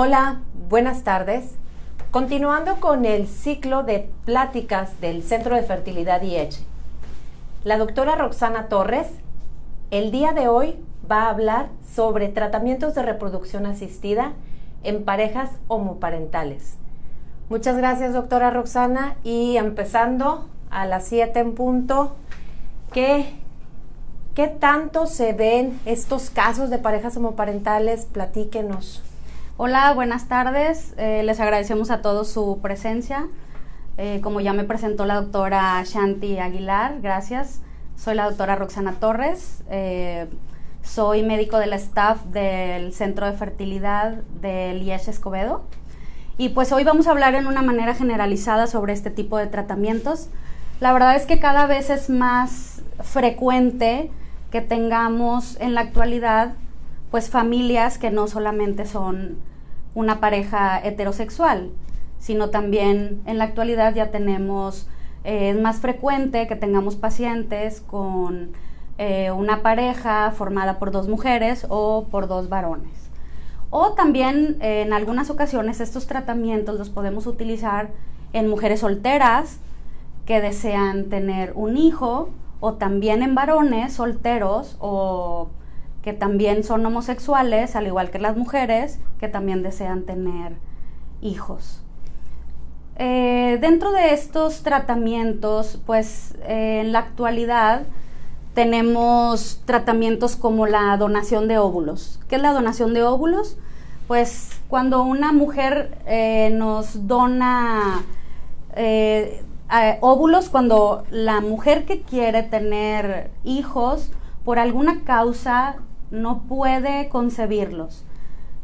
Hola, buenas tardes. Continuando con el ciclo de pláticas del Centro de Fertilidad IECH, la doctora Roxana Torres el día de hoy va a hablar sobre tratamientos de reproducción asistida en parejas homoparentales. Muchas gracias, doctora Roxana. Y empezando a las 7 en punto, ¿qué, ¿qué tanto se ven estos casos de parejas homoparentales? Platíquenos. Hola, buenas tardes. Eh, les agradecemos a todos su presencia. Eh, como ya me presentó la doctora Shanti Aguilar, gracias. Soy la doctora Roxana Torres. Eh, soy médico del staff del Centro de Fertilidad del IES Escobedo. Y pues hoy vamos a hablar en una manera generalizada sobre este tipo de tratamientos. La verdad es que cada vez es más frecuente que tengamos en la actualidad pues familias que no solamente son una pareja heterosexual, sino también en la actualidad ya tenemos, eh, es más frecuente que tengamos pacientes con eh, una pareja formada por dos mujeres o por dos varones. O también en algunas ocasiones estos tratamientos los podemos utilizar en mujeres solteras que desean tener un hijo o también en varones solteros o que también son homosexuales, al igual que las mujeres, que también desean tener hijos. Eh, dentro de estos tratamientos, pues eh, en la actualidad tenemos tratamientos como la donación de óvulos. ¿Qué es la donación de óvulos? Pues cuando una mujer eh, nos dona óvulos, cuando la mujer que quiere tener hijos, por alguna causa no puede concebirlos.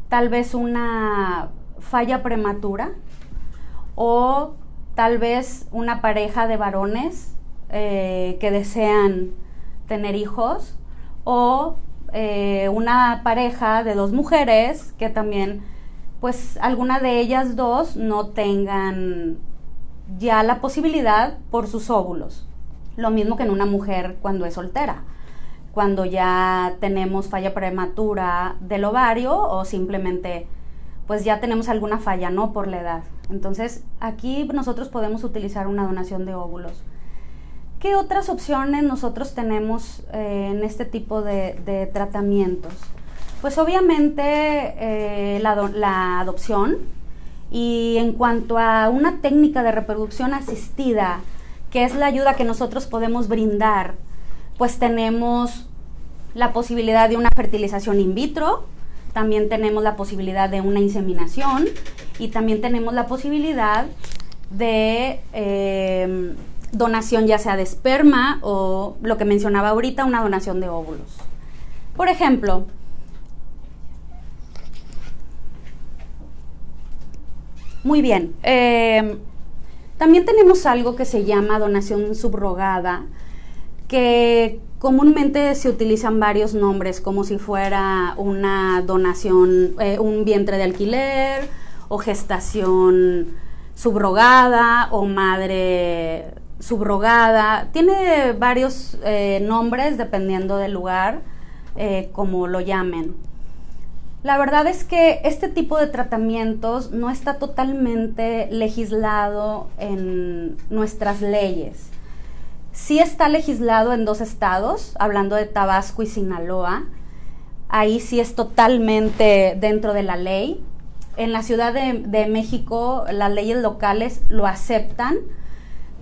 Tal vez una falla prematura o tal vez una pareja de varones eh, que desean tener hijos o eh, una pareja de dos mujeres que también pues alguna de ellas dos no tengan ya la posibilidad por sus óvulos. Lo mismo que en una mujer cuando es soltera cuando ya tenemos falla prematura del ovario o simplemente pues ya tenemos alguna falla, ¿no? Por la edad. Entonces, aquí nosotros podemos utilizar una donación de óvulos. ¿Qué otras opciones nosotros tenemos eh, en este tipo de, tratamientos? Pues obviamente eh, la, la adopción y en cuanto a una técnica de reproducción asistida, que es la ayuda que nosotros podemos brindar pues tenemos la posibilidad de una fertilización in vitro, también tenemos la posibilidad de una inseminación y también tenemos la posibilidad de eh, donación ya sea de esperma o lo que mencionaba ahorita, una donación de óvulos. Por ejemplo, muy bien, eh, también tenemos algo que se llama donación subrogada, que comúnmente se utilizan varios nombres, como si fuera una donación, eh, un vientre de alquiler, o gestación subrogada, o madre subrogada. Tiene varios eh, nombres dependiendo del lugar, eh, como lo llamen. La verdad es que este tipo de tratamientos no está totalmente legislado en nuestras leyes. Sí está legislado en dos estados, hablando de Tabasco y Sinaloa. Ahí sí es totalmente dentro de la ley. En la Ciudad de, México las leyes locales lo aceptan,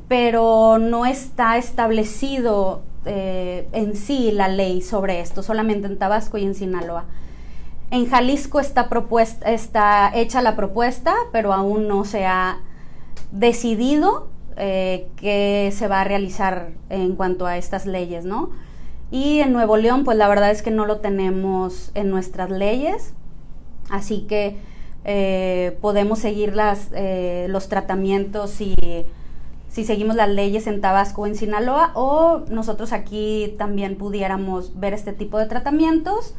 pero no está establecido eh, en sí la ley sobre esto, solamente en Tabasco y en Sinaloa. En Jalisco está, propuesta, está hecha la propuesta, pero aún no se ha decidido eh, que se va a realizar en cuanto a estas leyes, ¿no? Y en Nuevo León, pues la verdad es que no lo tenemos en nuestras leyes, así que eh, podemos seguir eh, los tratamientos si, si seguimos las leyes en Tabasco o en Sinaloa, o nosotros aquí también pudiéramos ver este tipo de tratamientos.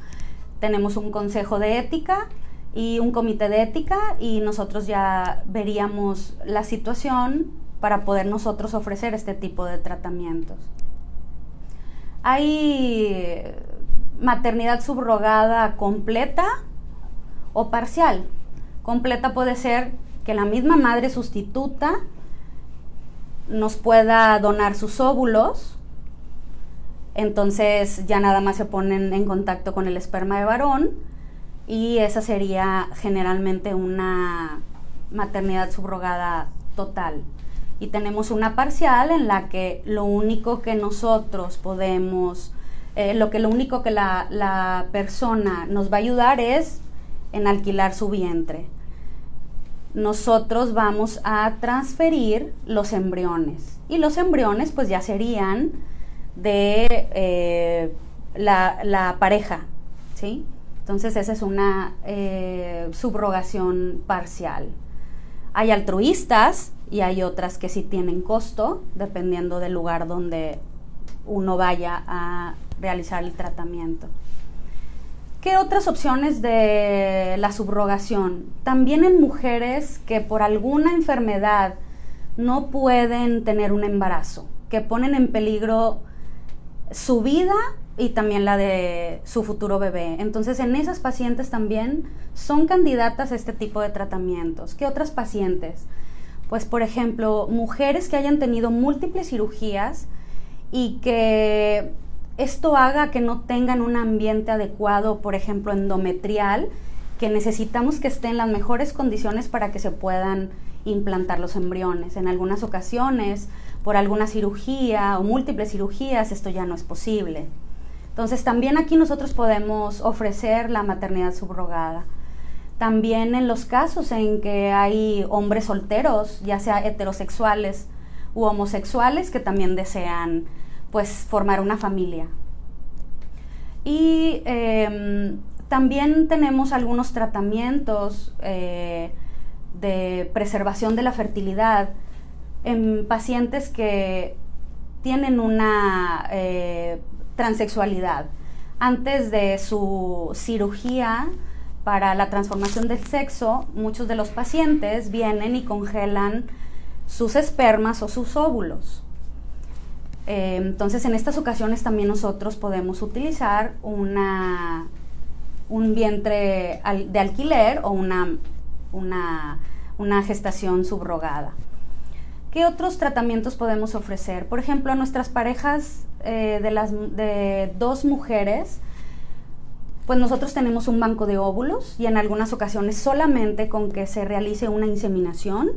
Tenemos un consejo de ética y un comité de ética y nosotros ya veríamos la situación para poder nosotros ofrecer este tipo de tratamientos. Hay maternidad subrogada completa o parcial. completa puede ser que la misma madre sustituta nos pueda donar sus óvulos, entonces ya nada más se ponen en contacto con el esperma de varón y esa sería generalmente una maternidad subrogada total. Y tenemos una parcial en la que lo único que nosotros podemos, eh, lo que lo único que la, la persona nos va a ayudar es en alquilar su vientre. Nosotros vamos a transferir los embriones y los embriones pues ya serían de eh, la, pareja, ¿sí? Entonces esa es una eh, subrogación parcial. Hay altruistas y hay otras que sí tienen costo, dependiendo del lugar donde uno vaya a realizar el tratamiento. ¿Qué otras opciones de la subrogación? También en mujeres que por alguna enfermedad no pueden tener un embarazo, que ponen en peligro su vida y también la de su futuro bebé. Entonces, en esas pacientes también son candidatas a este tipo de tratamientos. ¿Qué otras pacientes? Pues, por ejemplo, mujeres que hayan tenido múltiples cirugías y que esto haga que no tengan un ambiente adecuado, por ejemplo, endometrial, que necesitamos que esté en las mejores condiciones para que se puedan implantar los embriones. En algunas ocasiones, por alguna cirugía o múltiples cirugías, esto ya no es posible. Entonces, también aquí nosotros podemos ofrecer la maternidad subrogada. También en los casos en que hay hombres solteros, ya sea heterosexuales u homosexuales, que también desean pues formar una familia. Y em, también tenemos algunos tratamientos eh, de preservación de la fertilidad en pacientes que tienen una eh, transexualidad. Antes de su cirugía para la transformación del sexo, muchos de los pacientes vienen y congelan sus espermas o sus óvulos. Eh, entonces, en estas ocasiones también nosotros podemos utilizar una, un vientre de alquiler o una, una, gestación subrogada. ¿Qué otros tratamientos podemos ofrecer? Por ejemplo, a nuestras parejas eh, de, las, de dos mujeres, pues nosotros tenemos un banco de óvulos y en algunas ocasiones solamente con que se realice una inseminación,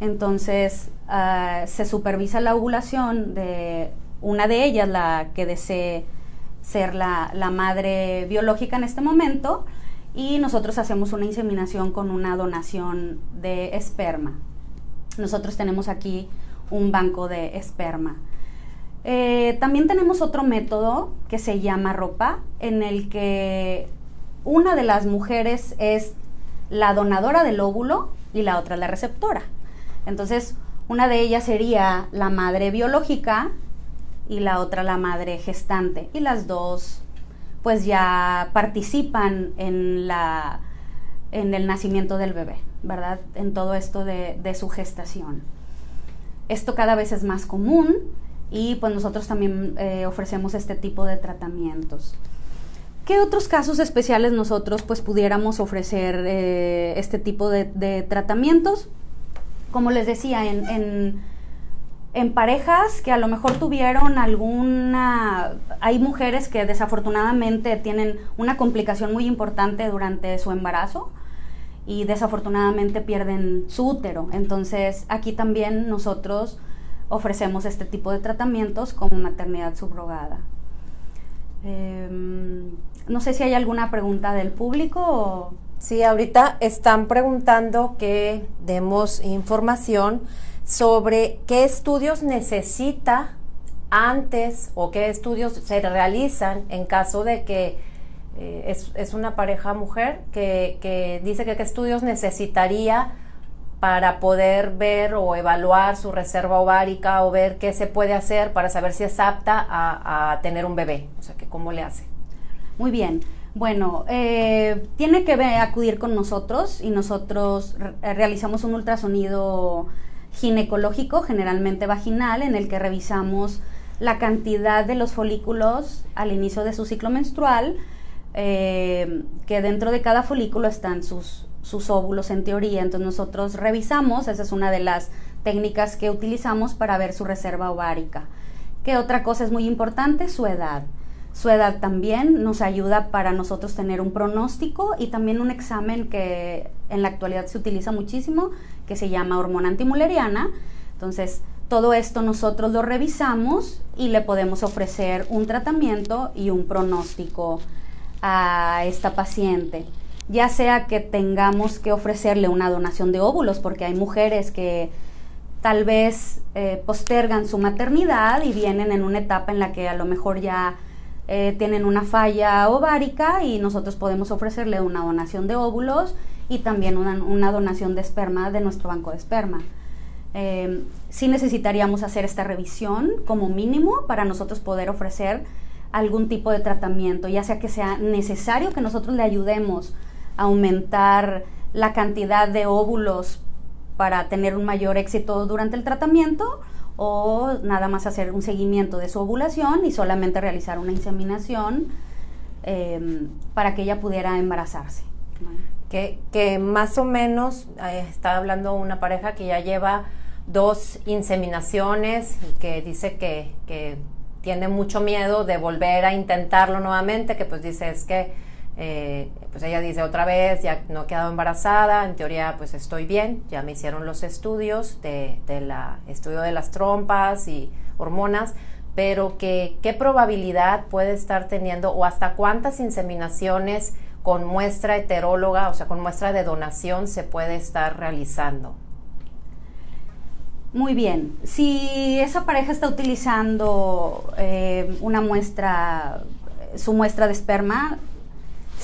entonces ah, se supervisa la ovulación de una de ellas, la que desee ser la, madre biológica en este momento, y nosotros hacemos una inseminación con una donación de esperma. Nosotros tenemos aquí un banco de esperma. Eh, también tenemos otro método que se llama ropa, en el que una de las mujeres es la donadora del óvulo y la otra la receptora. Entonces, una de ellas sería la madre biológica y la otra la madre gestante. Y las dos pues ya participan en, la, en el nacimiento del bebé, ¿verdad? En todo esto de, su gestación. Esto cada vez es más común y pues nosotros también eh, ofrecemos este tipo de tratamientos. ¿Qué otros casos especiales nosotros pues pudiéramos ofrecer eh, este tipo de tratamientos? como les decía, en, en, parejas que a lo mejor tuvieron alguna... Hay mujeres que desafortunadamente tienen una complicación muy importante durante su embarazo y desafortunadamente pierden su útero. Entonces aquí también nosotros ofrecemos este tipo de tratamientos como maternidad subrogada. Em, no sé si hay alguna pregunta del público o... Sí, ahorita están preguntando que demos información sobre qué estudios necesita antes o qué estudios se realizan en caso de que eh, es, una pareja mujer que, dice que qué estudios necesitaría para poder ver o evaluar su reserva ovárica o ver qué se puede hacer para saber si es apta a, tener un bebé, o sea, que cómo le hace. Muy bien. Bueno, eh, tiene que acudir con nosotros y nosotros eh, realizamos un ultrasonido ginecológico, generalmente vaginal, en el que revisamos la cantidad de los folículos al inicio de su ciclo menstrual, eh, que dentro de cada folículo están sus sus óvulos en teoría. Entonces nosotros revisamos, esa es una de las técnicas que utilizamos para ver su reserva ovárica. ¿Qué otra cosa es muy importante? Su edad. Su edad también nos ayuda para nosotros tener un pronóstico y también un examen que en la actualidad se utiliza muchísimo, que se llama hormona antimuleriana. Entonces, todo esto nosotros lo revisamos y le podemos ofrecer un tratamiento y un pronóstico a esta paciente. Ya sea que tengamos que ofrecerle una donación de óvulos, porque hay mujeres que tal vez eh, postergan su maternidad y vienen en una etapa en la que a lo mejor ya eh, tienen una falla ovárica y nosotros podemos ofrecerle una donación de óvulos y también una, donación de esperma de nuestro banco de esperma. Eh, sí necesitaríamos hacer esta revisión como mínimo para nosotros poder ofrecer algún tipo de tratamiento, ya sea que sea necesario que nosotros le ayudemos aumentar la cantidad de óvulos para tener un mayor éxito durante el tratamiento o nada más hacer un seguimiento de su ovulación y solamente realizar una inseminación em, para que ella pudiera embarazarse. Que, que más o menos, eh, está hablando una pareja que ya lleva dos inseminaciones y que dice que, que tiene mucho miedo de volver a intentarlo nuevamente, que pues dice es que eh, pues ella dice otra vez, ya no he quedado embarazada, en teoría pues estoy bien, ya me hicieron los estudios de, la estudio de las trompas y hormonas, pero que qué probabilidad puede estar teniendo o hasta cuántas inseminaciones con muestra heteróloga, o sea, con muestra de donación se puede estar realizando. Muy bien, si esa pareja está utilizando eh, una muestra, su muestra de esperma,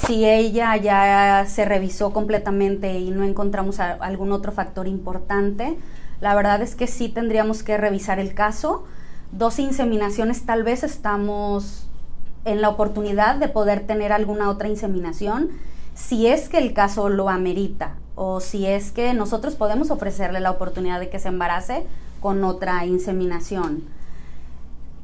si ella ya se revisó completamente y no encontramos algún otro factor importante, la verdad es que sí tendríamos que revisar el caso. Dos inseminaciones tal vez estamos en la oportunidad de poder tener alguna otra inseminación si es que el caso lo amerita o si es que nosotros podemos ofrecerle la oportunidad de que se embarace con otra inseminación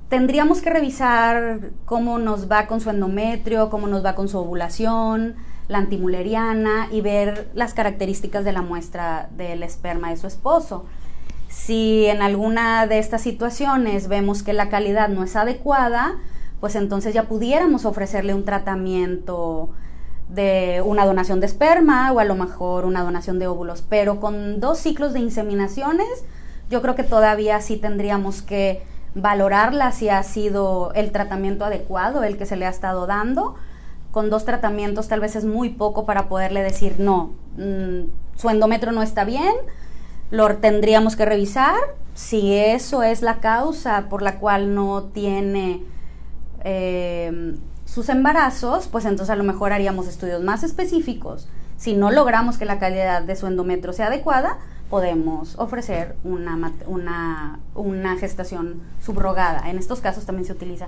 tendríamos que revisar cómo nos va con su endometrio, cómo nos va con su ovulación, la antimuleriana y ver las características de la muestra del esperma de su esposo. Si en alguna de estas situaciones vemos que la calidad no es adecuada, pues entonces ya pudiéramos ofrecerle un tratamiento de una donación de esperma o a lo mejor una donación de óvulos. Pero con dos ciclos de inseminaciones, yo creo que todavía sí tendríamos que valorarla si ha sido el tratamiento adecuado, el que se le ha estado dando. Con dos tratamientos tal vez es muy poco para poderle decir, no, mm, su endometrio no está bien, lo tendríamos que revisar. Si eso es la causa por la cual no tiene em, sus embarazos, pues entonces a lo mejor haríamos estudios más específicos. Si no logramos que la calidad de su endometrio sea adecuada, podemos ofrecer una, una, una gestación subrogada. En estos casos también se utiliza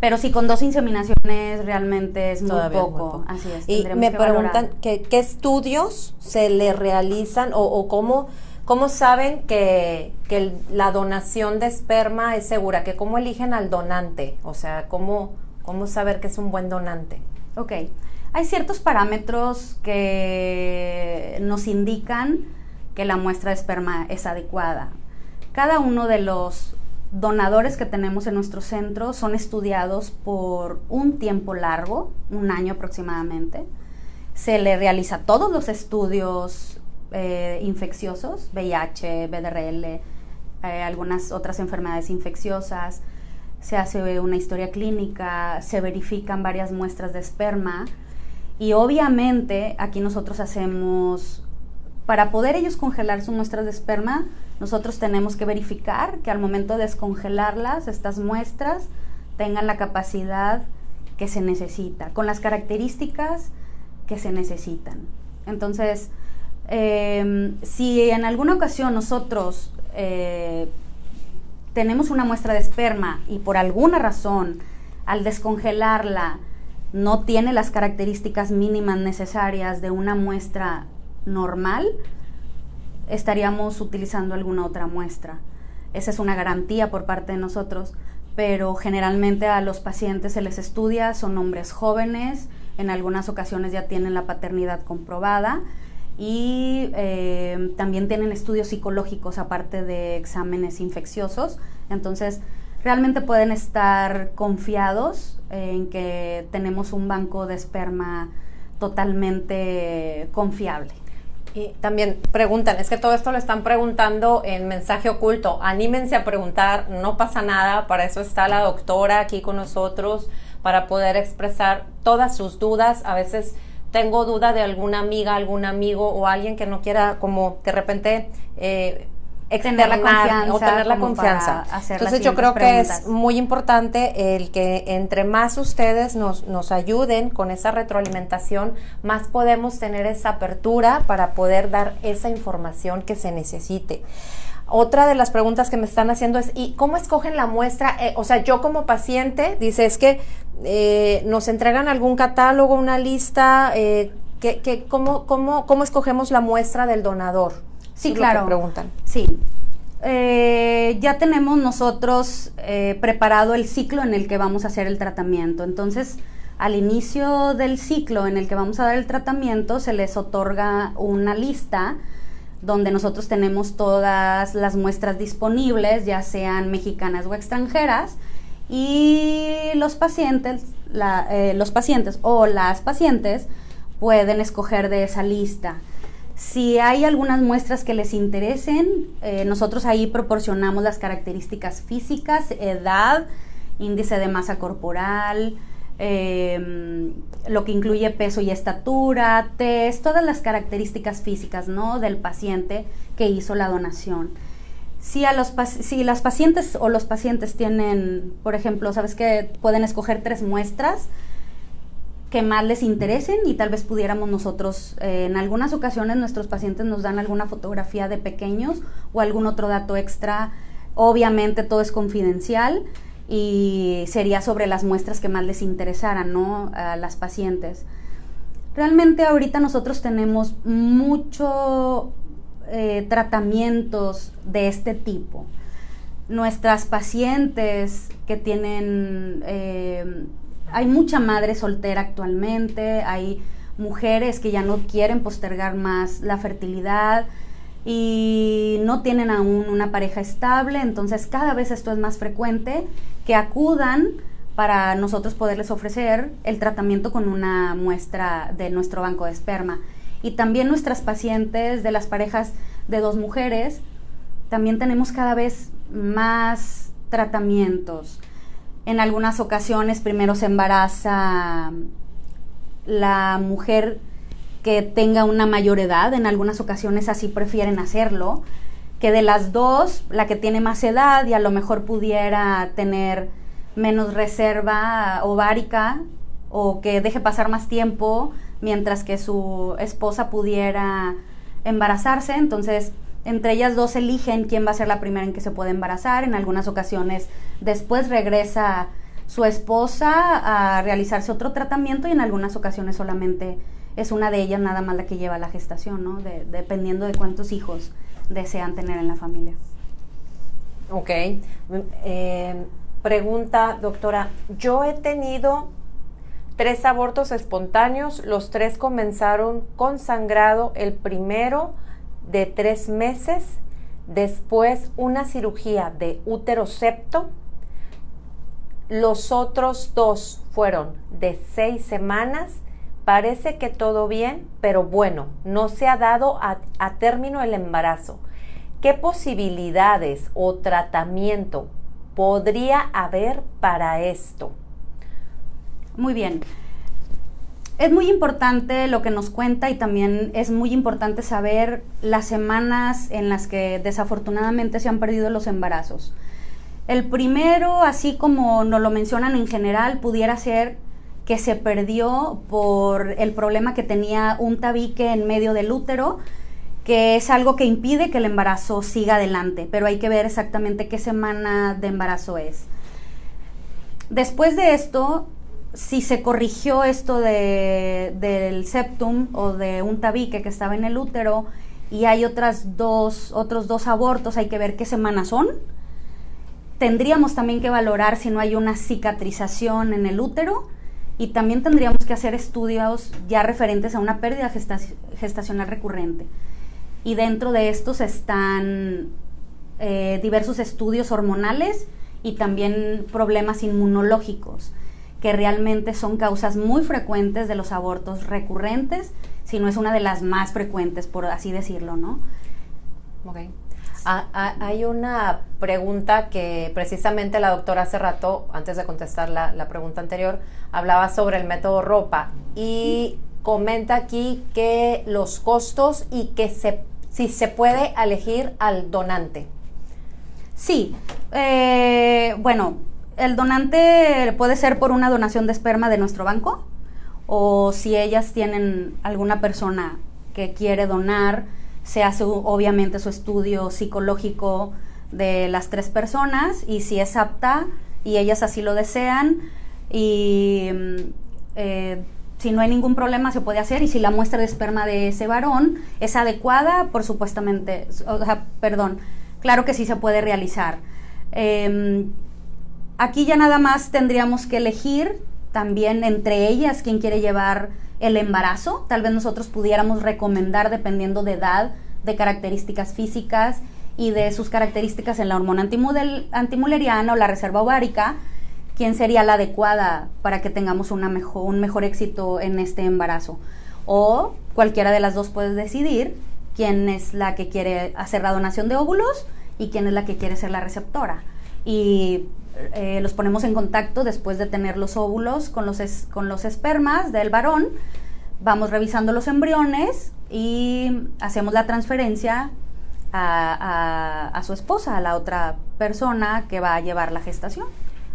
pero si con dos inseminaciones realmente es muy poco. Así es. Y me preguntan qué estudios se le realizan o, o cómo, cómo saben que, que, la donación de esperma es segura, que cómo eligen al donante, o sea, cómo, cómo saber que es un buen donante. Ok, hay ciertos parámetros que nos indican que la muestra de esperma es adecuada. Cada uno de los donadores que tenemos en nuestro centro son estudiados por un tiempo largo, un año aproximadamente. Se le realiza todos los estudios eh, infecciosos, VIH, BDRL, eh, algunas otras enfermedades infecciosas. Se hace una historia clínica, se verifican varias muestras de esperma y obviamente aquí nosotros hacemos para poder ellos congelar su muestra de esperma, nosotros tenemos que verificar que al momento de descongelarlas, estas muestras tengan la capacidad que se necesita, con las características que se necesitan. Entonces, em, si en alguna ocasión nosotros eh, tenemos una muestra de esperma y por alguna razón al descongelarla no tiene las características mínimas necesarias de una muestra normal, estaríamos utilizando alguna otra muestra. Esa es una garantía por parte de nosotros, pero generalmente a los pacientes se les estudia, son hombres jóvenes, en algunas ocasiones ya tienen la paternidad comprobada y eh, también tienen estudios psicológicos aparte de exámenes infecciosos. Entonces, realmente pueden estar confiados en que tenemos un banco de esperma totalmente confiable. Y también preguntan, es que todo esto lo están preguntando en mensaje oculto. Anímense a preguntar, no pasa nada, para eso está la doctora aquí con nosotros, para poder expresar todas sus dudas. A veces tengo duda de alguna amiga, algún amigo o alguien que no quiera como de repente eh, tener la confianza, o tener la confianza. Entonces yo creo que es muy importante el que entre más ustedes nos, nos ayuden con esa retroalimentación, más podemos tener esa apertura para poder dar esa información que se necesite. Otra de las preguntas que me están haciendo es, ¿y cómo escogen la muestra? Eh, o sea, yo como paciente, dice, es que eh, nos entregan algún catálogo, una lista, eh, que, ¿cómo, cómo, ¿cómo escogemos la muestra del donador? Sí, claro. preguntan. Sí. Eh, ya tenemos nosotros eh, preparado el ciclo en el que vamos a hacer el tratamiento. Entonces, al inicio del ciclo en el que vamos a dar el tratamiento, se les otorga una lista donde nosotros tenemos todas las muestras disponibles, ya sean mexicanas o extranjeras, y los pacientes, eh, los pacientes o las pacientes pueden escoger de esa lista. Si hay algunas muestras que les interesen, eh, nosotros ahí proporcionamos las características físicas, edad, índice de masa corporal, em, lo que incluye peso y estatura, test, todas las características físicas ¿no? del paciente que hizo la donación. Si, a los, si las pacientes o los pacientes tienen, por ejemplo, sabes que pueden escoger tres muestras, que más les interesen y tal vez pudiéramos nosotros, eh, en algunas ocasiones nuestros pacientes nos dan alguna fotografía de pequeños o algún otro dato extra. Obviamente todo es confidencial y sería sobre las muestras que más les interesaran, ¿no? A las pacientes. Realmente ahorita nosotros tenemos mucho eh, tratamientos de este tipo. Nuestras pacientes que tienen eh, hay mucha madre soltera actualmente, hay mujeres que ya no quieren postergar más la fertilidad y no tienen aún una pareja estable, entonces cada vez esto es más frecuente que acudan para nosotros poderles ofrecer el tratamiento con una muestra de nuestro banco de esperma. Y también nuestras pacientes de las parejas de dos mujeres, también tenemos cada vez más tratamientos. En algunas ocasiones primero se embaraza la mujer que tenga una mayor edad, en algunas ocasiones así prefieren hacerlo, que de las dos, la que tiene más edad y a lo mejor pudiera tener menos reserva ovárica o que deje pasar más tiempo mientras que su esposa pudiera embarazarse, entonces entre ellas dos eligen quién va a ser la primera en que se puede embarazar. En algunas ocasiones después regresa su esposa a realizarse otro tratamiento y en algunas ocasiones solamente es una de ellas nada más la que lleva la gestación, ¿no? dependiendo de cuántos hijos desean tener en la familia. Ok. Eh, pregunta, doctora, yo he tenido tres abortos espontáneos, los tres comenzaron con sangrado, el primero de tres meses, después una cirugía de útero septo, los otros dos fueron de seis semanas, parece que todo bien, pero bueno, no se ha dado a, a término el embarazo. ¿Qué posibilidades o tratamiento podría haber para esto? Muy bien es muy importante lo que nos cuenta y también es muy importante saber las semanas en las que desafortunadamente se han perdido los embarazos. El primero, así como nos lo mencionan en general, pudiera ser que se perdió por el problema que tenía un tabique en medio del útero, que es algo que impide que el embarazo siga adelante, pero hay que ver exactamente qué semana de embarazo es. Después de esto, si se corrigió esto de, del septum o de un tabique que estaba en el útero y hay otras dos, otros dos abortos, hay que ver qué semanas son. Tendríamos también que valorar si no hay una cicatrización en el útero y también tendríamos que hacer estudios ya referentes a una pérdida gestacional recurrente. Y dentro de estos están eh, diversos estudios hormonales y también problemas inmunológicos, que realmente son causas muy frecuentes de los abortos recurrentes, si no es una de las más frecuentes, por así decirlo, ¿no? Okay. Ah, ah, hay una pregunta que precisamente la doctora hace rato, antes de contestar la, la pregunta anterior, hablaba sobre el método ropa y comenta aquí que los costos y que se, si se puede elegir al donante. Sí, eh, bueno, el donante puede ser por una donación de esperma de nuestro banco o si ellas tienen alguna persona que quiere donar, se hace obviamente su estudio psicológico de las tres personas y si es apta y ellas así lo desean y mm, eh, si no hay ningún problema se puede hacer y si la muestra de esperma de ese varón es adecuada, por supuestamente, o sea, perdón, claro que sí se puede realizar. Em, aquí ya nada más tendríamos que elegir también entre ellas quién quiere llevar el embarazo. Tal vez nosotros pudiéramos recomendar, dependiendo de edad, de características físicas y de sus características en la hormona antimuleriana o la reserva ovárica, quién sería la adecuada para que tengamos una mejor, un mejor éxito en este embarazo. O cualquiera de las dos puede decidir quién es la que quiere hacer la donación de óvulos y quién es la que quiere ser la receptora. Y eh, los ponemos en contacto después de tener los óvulos con los, con los espermas del varón, vamos revisando los embriones y hacemos la transferencia a, su esposa, a la otra persona que va a llevar la gestación.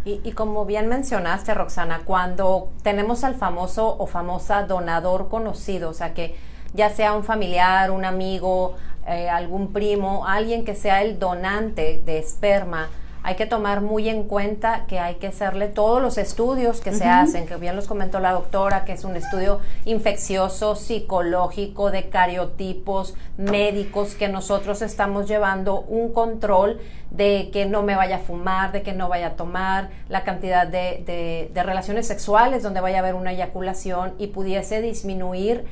Y, y, como bien mencionaste, Roxana, cuando tenemos al famoso o famosa donador conocido, o sea que ya sea un familiar, un amigo, eh, algún primo, alguien que sea el donante de esperma, hay que tomar muy en cuenta que hay que hacerle todos los estudios que se hacen, que bien los comentó la doctora, que es un estudio infeccioso, psicológico, de cariotipos, médicos, que nosotros estamos llevando un control de que no me vaya a fumar, de que no vaya a tomar, la cantidad de, de, relaciones sexuales donde vaya a haber una eyaculación y pudiese disminuir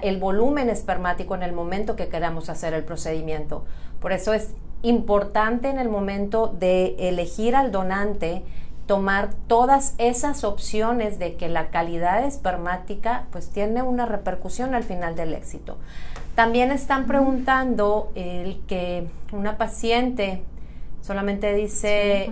el volumen espermático en el momento que queramos hacer el procedimiento. Por eso es importante en el momento de elegir al donante tomar todas esas opciones de que la calidad espermática pues tiene una repercusión al final del éxito. También están preguntando el que una paciente solamente dice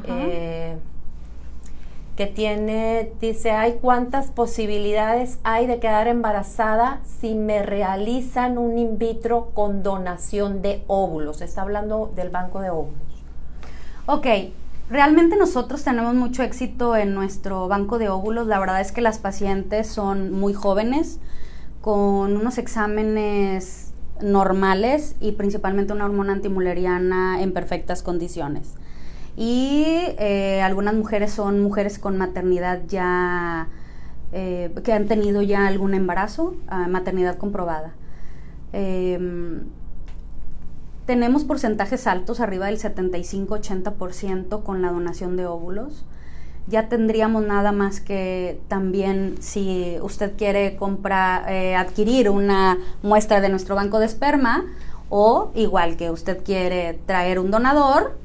tiene, dice, hay cuántas posibilidades hay de quedar embarazada si me realizan un in vitro con donación de óvulos. Está hablando del banco de óvulos. Ok, realmente nosotros tenemos mucho éxito en nuestro banco de óvulos. La verdad es que las pacientes son muy jóvenes, con unos exámenes normales y principalmente una hormona antimuleriana en perfectas condiciones y eh, algunas mujeres son mujeres con maternidad ya, eh, que han tenido ya algún embarazo, ah, maternidad comprobada. Em, tenemos porcentajes altos, arriba del 75-80% con la donación de óvulos. Ya tendríamos nada más que también si usted quiere comprar, eh, adquirir una muestra de nuestro banco de esperma o igual que usted quiere traer un donador,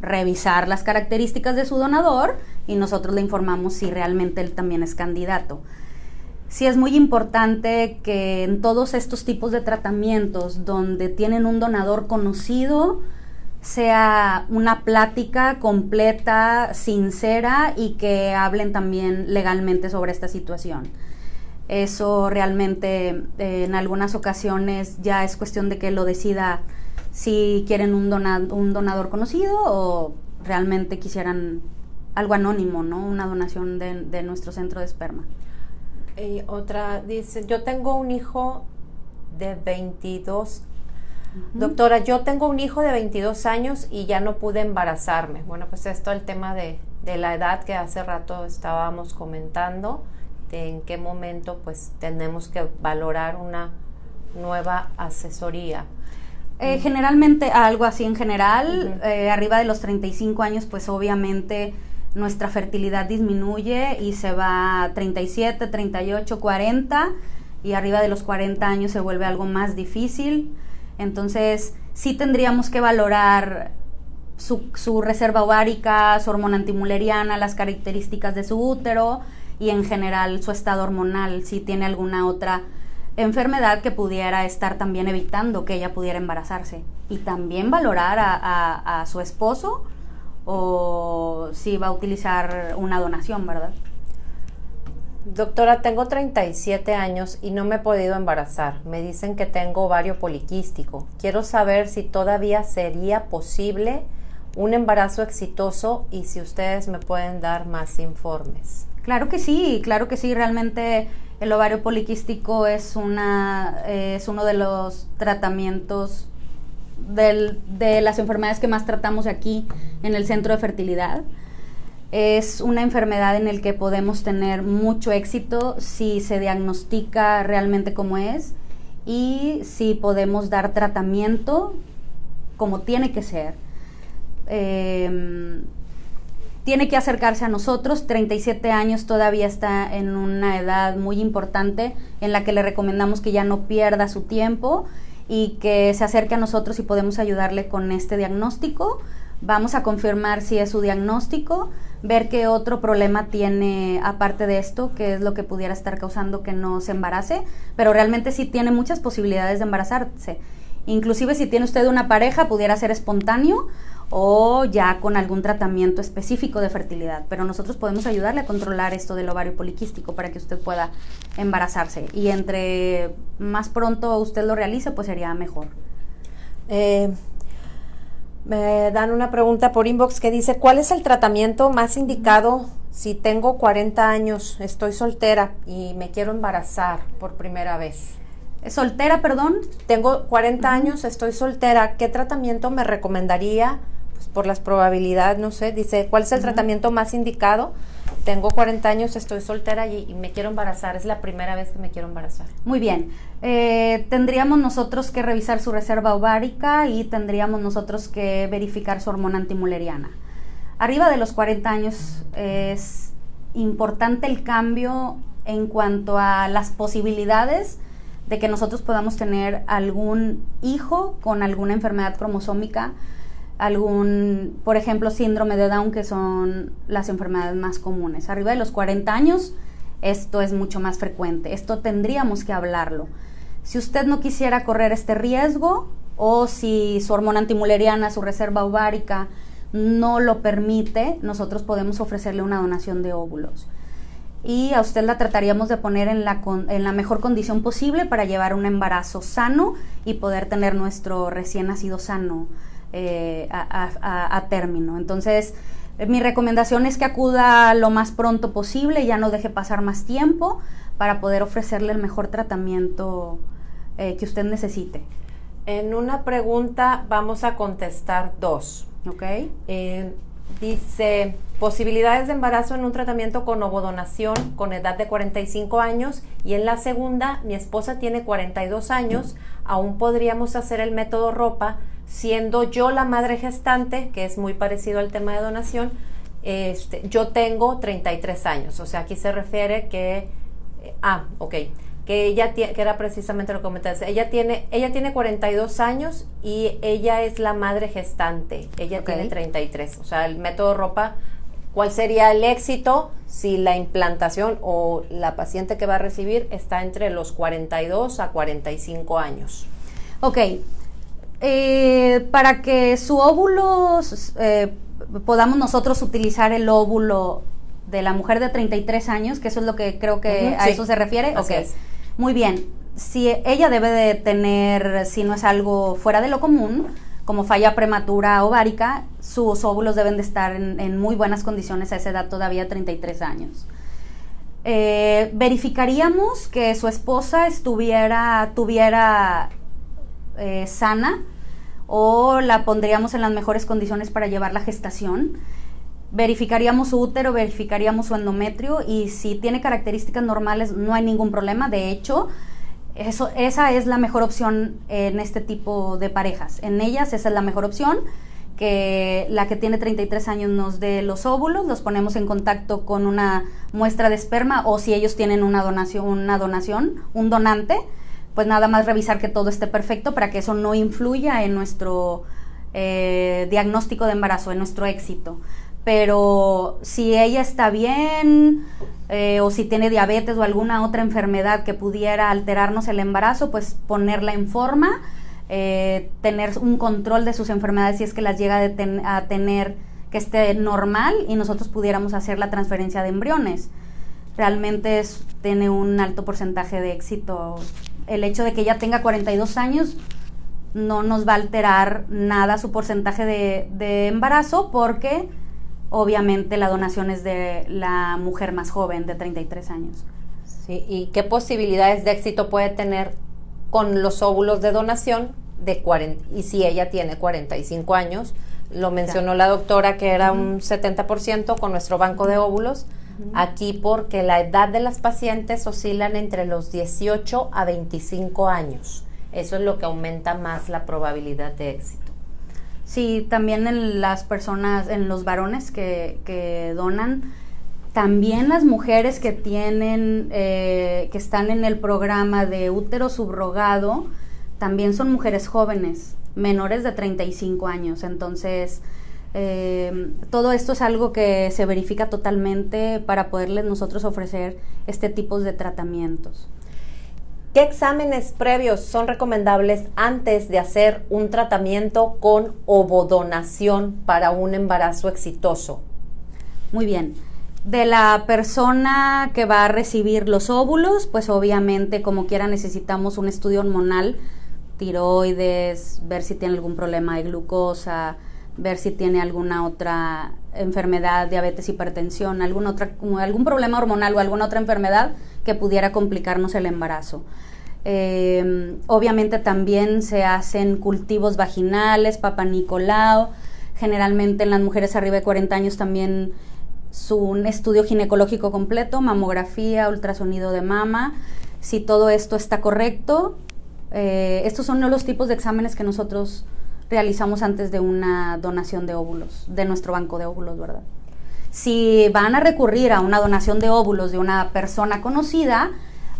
revisar las características de su donador y nosotros le informamos si realmente él también es candidato. Sí es muy importante que en todos estos tipos de tratamientos donde tienen un donador conocido, sea una plática completa, sincera y que hablen también legalmente sobre esta situación. Eso realmente eh, en algunas ocasiones ya es cuestión de que lo decida si quieren un, un donador conocido o realmente quisieran algo anónimo, ¿no? Una donación de, nuestro centro de esperma. Y otra dice, yo tengo un hijo de 22 Doctora, yo tengo un hijo de 22 años y ya no pude embarazarme. Bueno, pues esto el tema de, de, la edad que hace rato estábamos comentando, de en qué momento pues tenemos que valorar una nueva asesoría. Eh, generalmente algo así en general, eh, arriba de los 35 años, pues obviamente nuestra fertilidad disminuye y se va a 37, 38, 40 y arriba de los 40 años se vuelve algo más difícil. Entonces, sí tendríamos que valorar su, su, reserva ovárica, su hormona antimuleriana, las características de su útero y en general su estado hormonal, si tiene alguna otra enfermedad que pudiera estar también evitando que ella pudiera embarazarse. Y también valorar a, a su esposo o si va a utilizar una donación, ¿verdad? Doctora, tengo 37 años y no me he podido embarazar. Me dicen que tengo ovario poliquístico. Quiero saber si todavía sería posible un embarazo exitoso y si ustedes me pueden dar más informes. Claro que sí, claro que sí. Realmente el ovario poliquístico es, una, es uno de los tratamientos de las enfermedades que más tratamos aquí en el centro de fertilidad. Es una enfermedad en la que podemos tener mucho éxito si se diagnostica realmente como es y si podemos dar tratamiento como tiene que ser. Em, tiene que acercarse a nosotros. 37 años todavía está en una edad muy importante en la que le recomendamos que ya no pierda su tiempo y que se acerque a nosotros y podemos ayudarle con este diagnóstico. Vamos a confirmar si es su diagnóstico, ver qué otro problema tiene aparte de esto, qué es lo que pudiera estar causando que no se embarace, pero realmente sí tiene muchas posibilidades de embarazarse. Inclusive si tiene usted una pareja, pudiera ser espontáneo o ya con algún tratamiento específico de fertilidad. Pero nosotros podemos ayudarle a controlar esto del ovario poliquístico para que usted pueda embarazarse. Y entre más pronto usted lo realice, pues sería mejor. Eh, me dan una pregunta por inbox que dice, ¿cuál es el tratamiento más indicado si tengo 40 años, estoy soltera y me quiero embarazar por primera vez? Soltera, perdón. Tengo 40 años, estoy soltera. ¿Qué tratamiento me recomendaría por las probabilidades, no sé, dice, ¿cuál es el tratamiento más indicado? Tengo 40 años, estoy soltera y, me quiero embarazar, es la primera vez que me quiero embarazar. Muy bien, eh, tendríamos nosotros que revisar su reserva ovárica y tendríamos nosotros que verificar su hormona antimuleriana. Arriba de los 40 años es importante el cambio en cuanto a las posibilidades de que nosotros podamos tener algún hijo con alguna enfermedad cromosómica algún, por ejemplo, síndrome de Down, que son las enfermedades más comunes. Arriba de los 40 años, esto es mucho más frecuente. Esto tendríamos que hablarlo. Si usted no quisiera correr este riesgo o si su hormona antimuleriana, su reserva ovárica no lo permite, nosotros podemos ofrecerle una donación de óvulos. Y a usted la trataríamos de poner en la, en la mejor condición posible para llevar un embarazo sano y poder tener nuestro recién nacido sano eh, a, término. Entonces, eh, mi recomendación es que acuda lo más pronto posible, ya no deje pasar más tiempo para poder ofrecerle el mejor tratamiento eh, que usted necesite. En una pregunta vamos a contestar dos. ¿Ok? dice, posibilidades de embarazo en un tratamiento con ovodonación con edad de 45 años y en la segunda, mi esposa tiene 42 años, aún podríamos hacer el método ropa siendo yo la madre gestante, que es muy parecido al tema de donación, este, yo tengo 33 años, o sea, aquí se refiere que, eh, ah, ok, que ella que era precisamente lo que comentaste, ella tiene, ella tiene 42 años y ella es la madre gestante, ella tiene 33, o sea, el método ropa, ¿cuál sería el éxito si la implantación o la paciente que va a recibir está entre los 42 a 45 años? Ok, eh, para que su óvulo, eh, podamos nosotros utilizar el óvulo de la mujer de 33 años, que eso es lo que creo que a eso se refiere. Muy bien. Si ella debe de tener, si no es algo fuera de lo común, como falla prematura ovárica, sus óvulos deben de estar en, muy buenas condiciones a esa edad todavía 33 años. Eh, verificaríamos que su esposa estuviera, tuviera eh, sana o la pondríamos en las mejores condiciones para llevar la gestación. Verificaríamos su útero, verificaríamos su endometrio y si tiene características normales no hay ningún problema. De hecho, eso, esa es la mejor opción en este tipo de parejas. En ellas esa es la mejor opción que la que tiene 33 años nos dé los óvulos, los ponemos en contacto con una muestra de esperma o si ellos tienen una donación, una donación, un donante, pues nada más revisar que todo esté perfecto para que eso no influya en nuestro eh, diagnóstico de embarazo, en nuestro éxito. Pero si ella está bien eh, o si tiene diabetes o alguna otra enfermedad que pudiera alterarnos el embarazo, pues ponerla en forma eh, tener un control de sus enfermedades si es que las llega a, tener que esté normal y nosotros pudiéramos hacer la transferencia de embriones. Realmente tiene un alto porcentaje de éxito. El hecho de que ella tenga 42 años no nos va a alterar nada su porcentaje de, de embarazo porque obviamente la donación es de la mujer más joven de 33 años. Sí, ¿y qué posibilidades de éxito puede tener con los óvulos de donación de 40, y si ella tiene 45 años, lo mencionó la doctora que era un 70% con nuestro banco de óvulos, aquí porque la edad de las pacientes oscilan entre los 18 a 25 años. Eso es lo que aumenta más la probabilidad de éxito. Sí, también en las personas, en los varones que, que donan, también las mujeres que tienen, eh, que están en el programa de útero subrogado, también son mujeres jóvenes, menores de 35 años. Entonces, eh, todo esto es algo que se verifica totalmente para poderles nosotros ofrecer este tipo de tratamientos. ¿Qué exámenes previos son recomendables antes de hacer un tratamiento con ovodonación para un embarazo exitoso? Muy bien de la persona que va a recibir los óvulos, pues obviamente como quiera necesitamos un estudio hormonal, tiroides, ver si tiene algún problema de glucosa, ver si tiene alguna otra enfermedad, diabetes, hipertensión, algún, otra, algún problema hormonal o alguna otra enfermedad que pudiera complicarnos el embarazo. Eh, obviamente también se hacen cultivos vaginales, Papa generalmente en las mujeres arriba de 40 años también su estudio ginecológico completo, mamografía, ultrasonido de mama, si todo esto está correcto. Eh, estos son los tipos de exámenes que nosotros realizamos antes de una donación de óvulos, de nuestro banco de óvulos, ¿verdad? Si van a recurrir a una donación de óvulos de una persona conocida,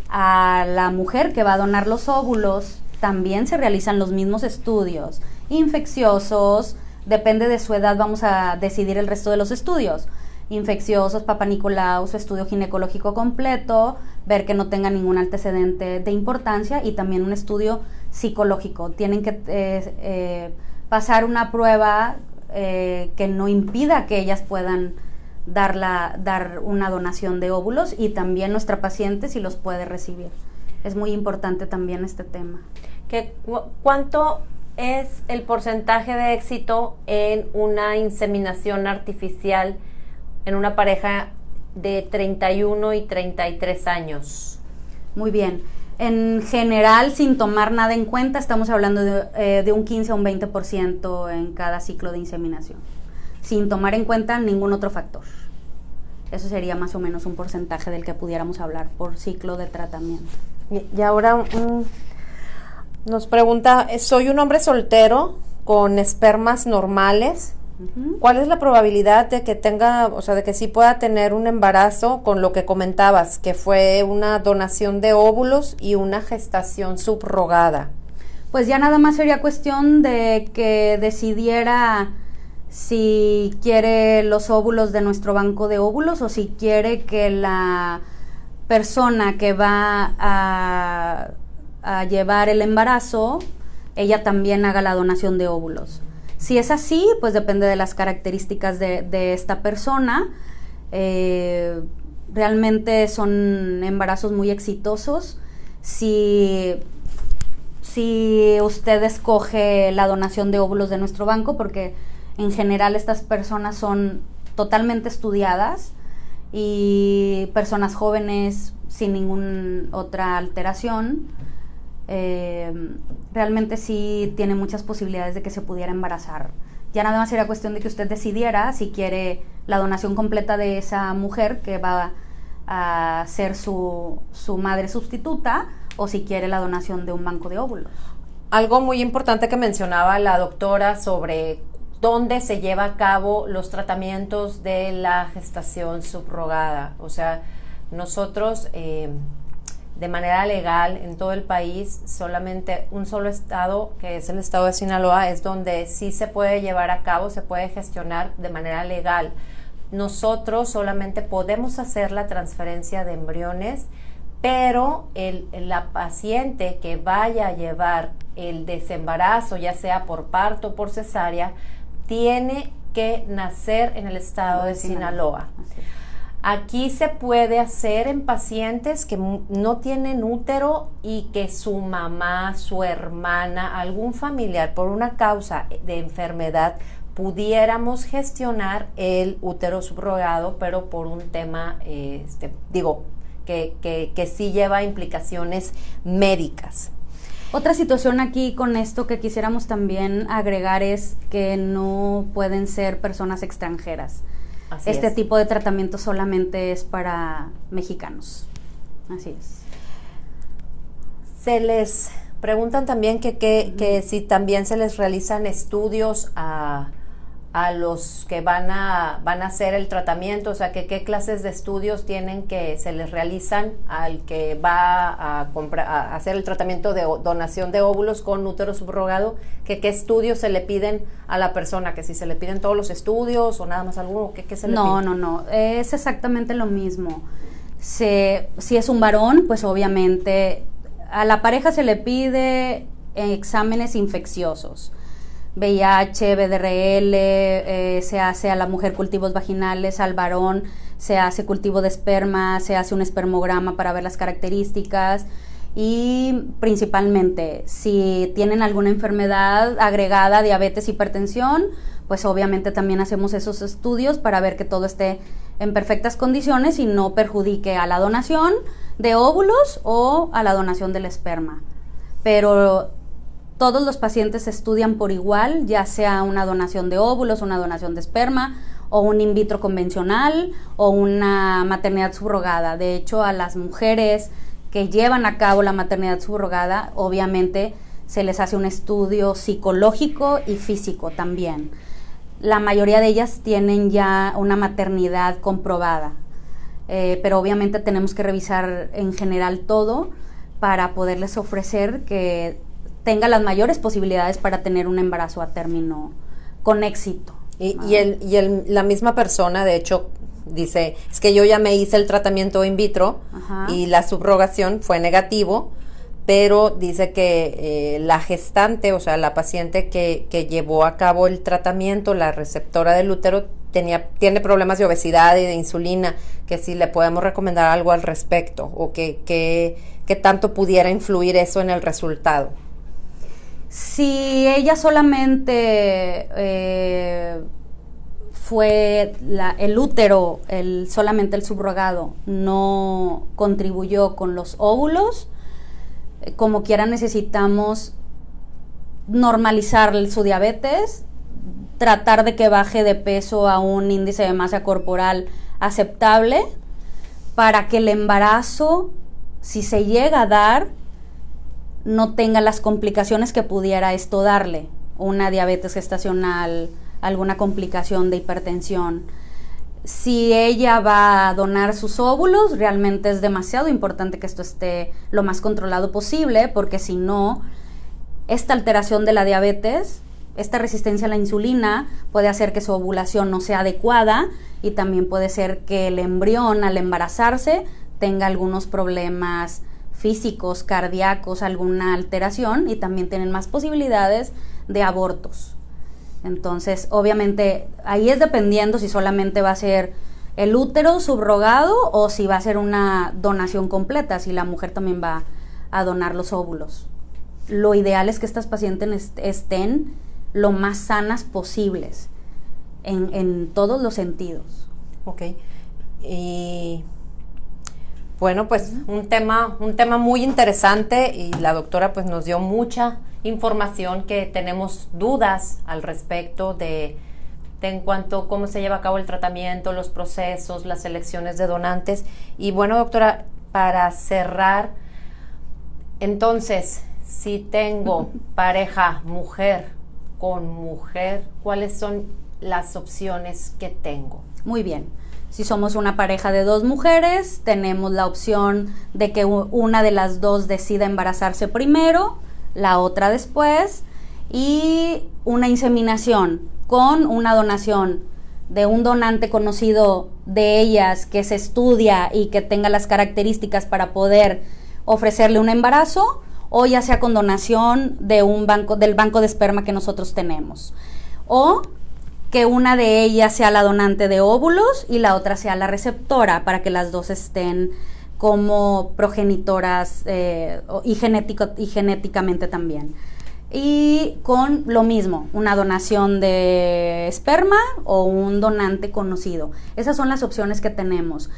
a la mujer que va a donar los óvulos también se realizan los mismos estudios infecciosos, depende de su edad vamos a decidir el resto de los estudios infecciosos, Papa su estudio ginecológico completo, ver que no tenga ningún antecedente de importancia y también un estudio psicológico. Tienen que eh, eh, pasar una prueba eh, que no impida que ellas puedan dar, la, dar una donación de óvulos y también nuestra paciente si los puede recibir. Es muy importante también este tema. ¿Qué, ¿Cuánto es el porcentaje de éxito en una inseminación artificial? en una pareja de 31 y 33 años. Muy bien. En general, sin tomar nada en cuenta, estamos hablando de, eh, un 15 a un 20% en cada ciclo de inseminación, sin tomar en cuenta ningún otro factor. Eso sería más o menos un porcentaje del que pudiéramos hablar por ciclo de tratamiento. Y ahora nos pregunta, soy un hombre soltero con espermas normales, ¿Cuál es la probabilidad de que tenga, o sea, de que sí pueda tener un embarazo con lo que comentabas, que fue una donación de óvulos y una gestación subrogada? Pues ya nada más sería cuestión de que decidiera si quiere los óvulos de nuestro banco de óvulos o si quiere que la persona que va a, a llevar el embarazo, ella también haga la donación de óvulos. Si es así, pues depende de las características de, esta persona. Eh, realmente son embarazos muy exitosos. Si, si usted escoge la donación de óvulos de nuestro banco, porque en general estas personas son totalmente estudiadas y personas jóvenes sin ninguna otra alteración eh, realmente sí tiene muchas posibilidades de que se pudiera embarazar. Ya nada más sería cuestión de que usted decidiera si quiere la donación completa de esa mujer que va a ser su, su madre sustituta o si quiere la donación de un banco de óvulos. Algo muy importante que mencionaba la doctora sobre dónde se lleva a cabo los tratamientos de la gestación subrogada. O sea, nosotros eh, de manera legal en todo el país, solamente un solo estado, que es el estado de Sinaloa, es donde sí se puede llevar a cabo, se puede gestionar de manera legal. Nosotros solamente podemos hacer la transferencia de embriones, pero el, la paciente que vaya a llevar el desembarazo, ya sea por parto o por cesárea, tiene que nacer en el estado de Sinaloa. Aquí se puede hacer en pacientes que no tienen útero y que su mamá, su hermana, algún familiar por una causa de enfermedad pudiéramos gestionar el útero subrogado, pero por un tema, este, digo, que, que, que sí lleva implicaciones médicas. Otra situación aquí con esto que quisiéramos también agregar es que no pueden ser personas extranjeras este tipo de tratamiento solamente es para mexicanos. Así es. Se les preguntan también que, que si también se les realizan estudios a a los que van a, van a hacer el tratamiento, o sea, que qué clases de estudios tienen que se les realizan al que va a, a hacer el tratamiento de donación de óvulos con útero subrogado, que qué estudios se le piden a la persona, que si se le piden todos los estudios o nada más alguno, ¿qué, qué se le no, pide? No, no, no, es exactamente lo mismo. Se, si es un varón, pues obviamente a la pareja se le pide exámenes infecciosos VIH, BDRL, eh, se hace a la mujer cultivos vaginales, al varón se hace cultivo de esperma, se hace un espermograma para ver las características y principalmente si tienen alguna enfermedad agregada, diabetes, hipertensión, pues obviamente también hacemos esos estudios para ver que todo esté en perfectas condiciones y no perjudique a la donación de óvulos o a la donación del esperma. Pero todos los pacientes estudian por igual, ya sea una donación de óvulos, una donación de esperma, o un in vitro convencional, o una maternidad subrogada. De hecho, a las mujeres que llevan a cabo la maternidad subrogada, obviamente se les hace un estudio psicológico y físico también. La mayoría de ellas tienen ya una maternidad comprobada, eh, pero obviamente tenemos que revisar en general todo para poderles ofrecer que tenga las mayores posibilidades para tener un embarazo a término con éxito. Y, y, el, y el, la misma persona, de hecho, dice, es que yo ya me hice el tratamiento in vitro y la subrogación fue negativo, pero dice que eh, la gestante, o sea, la paciente que, que, llevó a cabo el tratamiento, la receptora del útero, tenía, tiene problemas de obesidad y de insulina, que si le podemos recomendar algo al respecto o que, que, que tanto pudiera influir eso en el resultado. Si ella solamente eh, fue el útero, el, solamente el subrogado, no contribuyó con los óvulos, eh, como quiera necesitamos normalizar su diabetes, tratar de que baje de peso a un índice de masa corporal aceptable para que el embarazo, si se llega a dar, no tenga las complicaciones que pudiera esto darle, una diabetes gestacional, alguna complicación de hipertensión. Si ella va a donar sus óvulos, realmente es demasiado importante que esto esté lo más controlado posible, porque si no, esta alteración de la diabetes, esta resistencia a la insulina puede hacer que su ovulación no sea adecuada y también puede ser que el embrión al embarazarse tenga algunos problemas físicos, cardíacos, alguna alteración y también tienen más posibilidades de abortos. Entonces, obviamente, ahí es dependiendo si solamente va a ser el útero subrogado o si va a ser una donación completa, si la mujer también va a donar los óvulos. Lo ideal es que estas pacientes estén lo más sanas posibles en, en todos los sentidos. Ok. Y bueno, pues un tema, un tema muy interesante y la doctora pues nos dio mucha información que tenemos dudas al respecto de, en cuanto a cómo se lleva a cabo el tratamiento, los procesos, las elecciones de donantes. Y bueno, doctora, para cerrar, entonces, si tengo pareja, mujer, con mujer, ¿cuáles son las opciones que tengo? Muy bien. Si somos una pareja de dos mujeres, tenemos la opción de que una de las dos decida embarazarse primero, la otra después, y una inseminación con una donación de un donante conocido de ellas que se estudia y que tenga las características para poder ofrecerle un embarazo o ya sea con donación del banco de esperma que nosotros tenemos. O que una de ellas sea la donante de óvulos y la otra sea la receptora para que las dos estén como progenitoras eh, y, genético, y genéticamente también y con lo mismo, una donación de esperma o un donante conocido. Esas son las opciones que tenemos.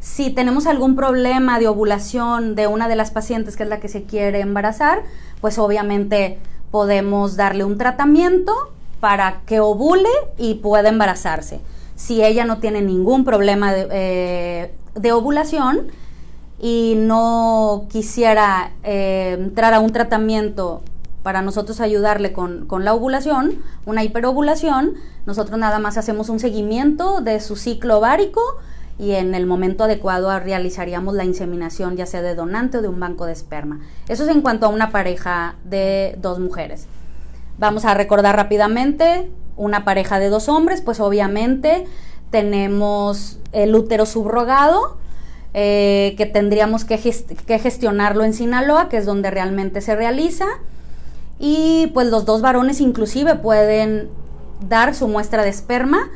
Si tenemos algún problema de ovulación de una de las pacientes, que es la que se quiere embarazar, pues obviamente podemos darle un tratamiento para que ovule y pueda embarazarse. Si ella no tiene ningún problema de, eh, ovulación y no quisiera eh, entrar a un tratamiento para nosotros ayudarle con, la ovulación, una hiperovulación, nosotros nada más hacemos un seguimiento de su ciclo ovárico y en el momento adecuado realizaríamos la inseminación ya sea de donante o de un banco de esperma. Eso es en cuanto a una pareja de dos mujeres. Vamos a recordar rápidamente una pareja de dos hombres, pues obviamente tenemos el útero subrogado, eh, que tendríamos que, que gestionarlo en Sinaloa, que es donde realmente se realiza y pues los dos varones inclusive pueden dar su muestra de esperma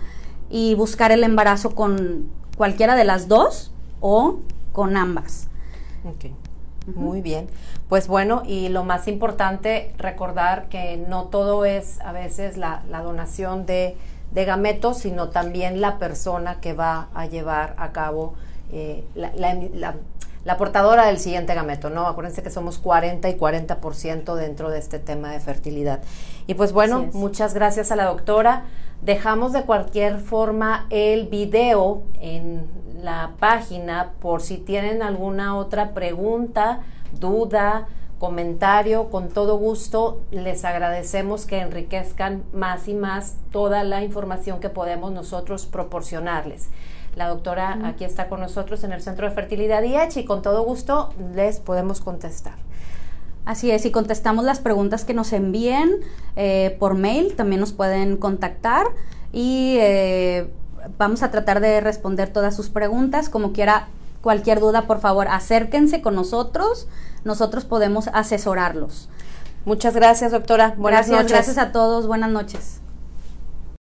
y buscar el embarazo con cualquiera de las dos o con ambas. Muy bien. Pues bueno, y lo más importante, recordar que no todo es a veces la, donación de, gametos, sino también la persona que va a llevar a cabo eh, la, la portadora del siguiente gameto, ¿no? Acuérdense que somos 40 y 40% dentro de este tema de fertilidad. Y pues bueno, muchas gracias a la doctora. Dejamos de cualquier forma el video en la página por si tienen alguna otra pregunta, duda, comentario, con todo gusto les agradecemos que enriquezcan más y más toda la información que podemos nosotros proporcionarles. La doctora aquí está con nosotros en el Centro de Fertilidad IH y con todo gusto les podemos contestar. Así es, y contestamos las preguntas que nos envíen eh, por mail, también nos pueden contactar y eh, vamos a tratar de responder todas sus preguntas. Como quiera, cualquier duda, por favor, acérquense con nosotros, nosotros podemos asesorarlos. Muchas gracias, doctora. Buenas noches. Gracias a todos, buenas noches.